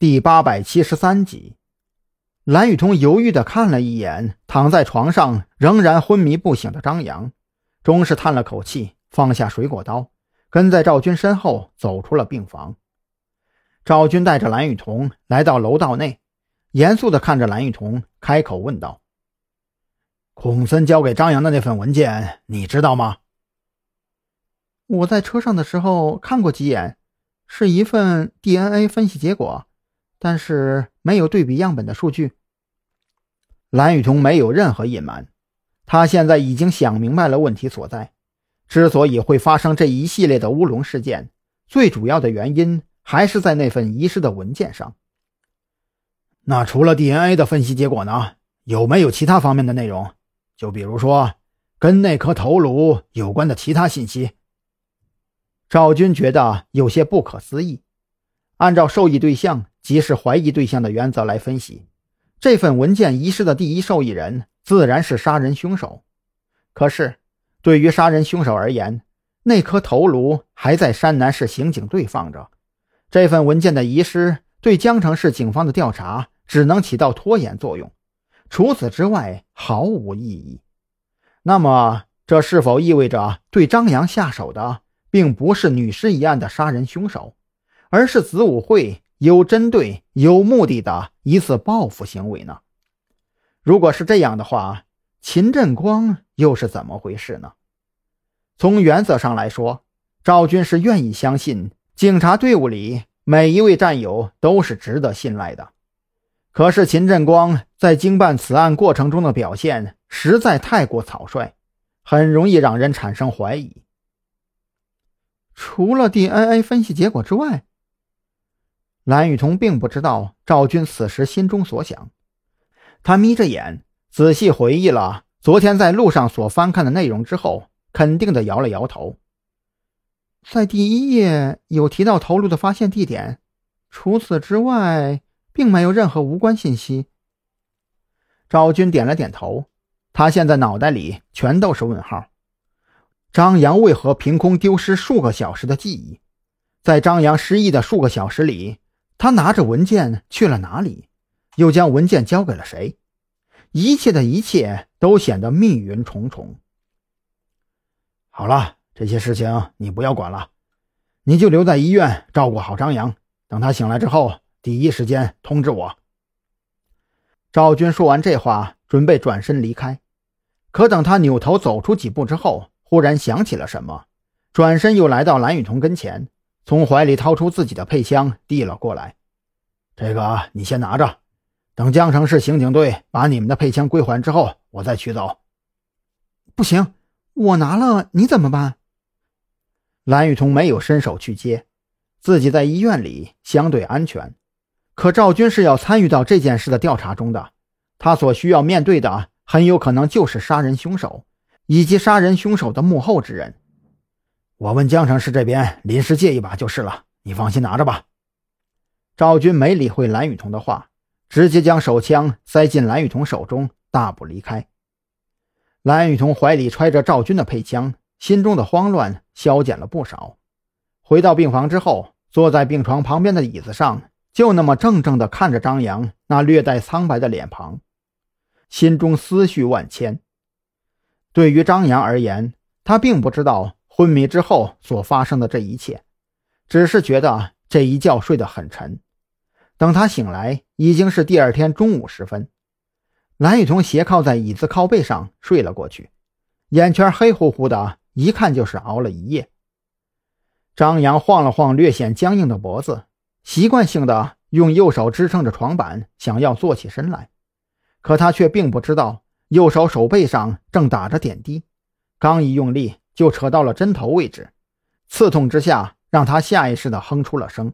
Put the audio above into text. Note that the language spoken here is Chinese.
第八百七十三集，蓝雨桐犹豫地看了一眼躺在床上仍然昏迷不醒的张扬，终是叹了口气，放下水果刀，跟在赵军身后走出了病房。赵军带着蓝雨桐来到楼道内，严肃地看着蓝雨桐，开口问道：“孔森交给张扬的那份文件，你知道吗？”我在车上的时候看过几眼，是一份 DNA 分析结果。但是没有对比样本的数据。蓝雨桐没有任何隐瞒，他现在已经想明白了问题所在。之所以会发生这一系列的乌龙事件，最主要的原因还是在那份遗失的文件上。那除了 DNA 的分析结果呢？有没有其他方面的内容？就比如说跟那颗头颅有关的其他信息？赵军觉得有些不可思议。按照受益对象。即是怀疑对象的原则来分析，这份文件遗失的第一受益人自然是杀人凶手。可是，对于杀人凶手而言，那颗头颅还在山南市刑警队放着，这份文件的遗失对江城市警方的调查只能起到拖延作用，除此之外毫无意义。那么，这是否意味着对张扬下手的并不是女尸一案的杀人凶手，而是子午会？有针对、有目的的一次报复行为呢？如果是这样的话，秦振光又是怎么回事呢？从原则上来说，赵军是愿意相信警察队伍里每一位战友都是值得信赖的。可是秦振光在经办此案过程中的表现实在太过草率，很容易让人产生怀疑。除了 DNA 分析结果之外。蓝雨桐并不知道赵军此时心中所想，他眯着眼，仔细回忆了昨天在路上所翻看的内容之后，肯定的摇了摇头。在第一页有提到头颅的发现地点，除此之外，并没有任何无关信息。赵军点了点头，他现在脑袋里全都是问号。张扬为何凭空丢失数个小时的记忆？在张扬失忆的数个小时里？他拿着文件去了哪里？又将文件交给了谁？一切的一切都显得密云重重。好了，这些事情你不要管了，你就留在医院照顾好张扬。等他醒来之后，第一时间通知我。赵军说完这话，准备转身离开，可等他扭头走出几步之后，忽然想起了什么，转身又来到蓝雨桐跟前。从怀里掏出自己的配枪，递了过来。这个你先拿着，等江城市刑警队把你们的配枪归还之后，我再取走。不行，我拿了你怎么办？蓝雨桐没有伸手去接，自己在医院里相对安全。可赵军是要参与到这件事的调查中的，他所需要面对的很有可能就是杀人凶手，以及杀人凶手的幕后之人。我问江城市这边临时借一把就是了，你放心拿着吧。赵军没理会蓝雨桐的话，直接将手枪塞进蓝雨桐手中，大步离开。蓝雨桐怀里揣着赵军的配枪，心中的慌乱消减了不少。回到病房之后，坐在病床旁边的椅子上，就那么怔怔地看着张扬那略带苍白的脸庞，心中思绪万千。对于张扬而言，他并不知道。昏迷之后所发生的这一切，只是觉得这一觉睡得很沉。等他醒来，已经是第二天中午时分。蓝雨桐斜靠在椅子靠背上睡了过去，眼圈黑乎乎的，一看就是熬了一夜。张扬晃了晃略显僵硬的脖子，习惯性的用右手支撑着床板，想要坐起身来，可他却并不知道右手手背上正打着点滴，刚一用力。就扯到了针头位置，刺痛之下，让他下意识地哼出了声。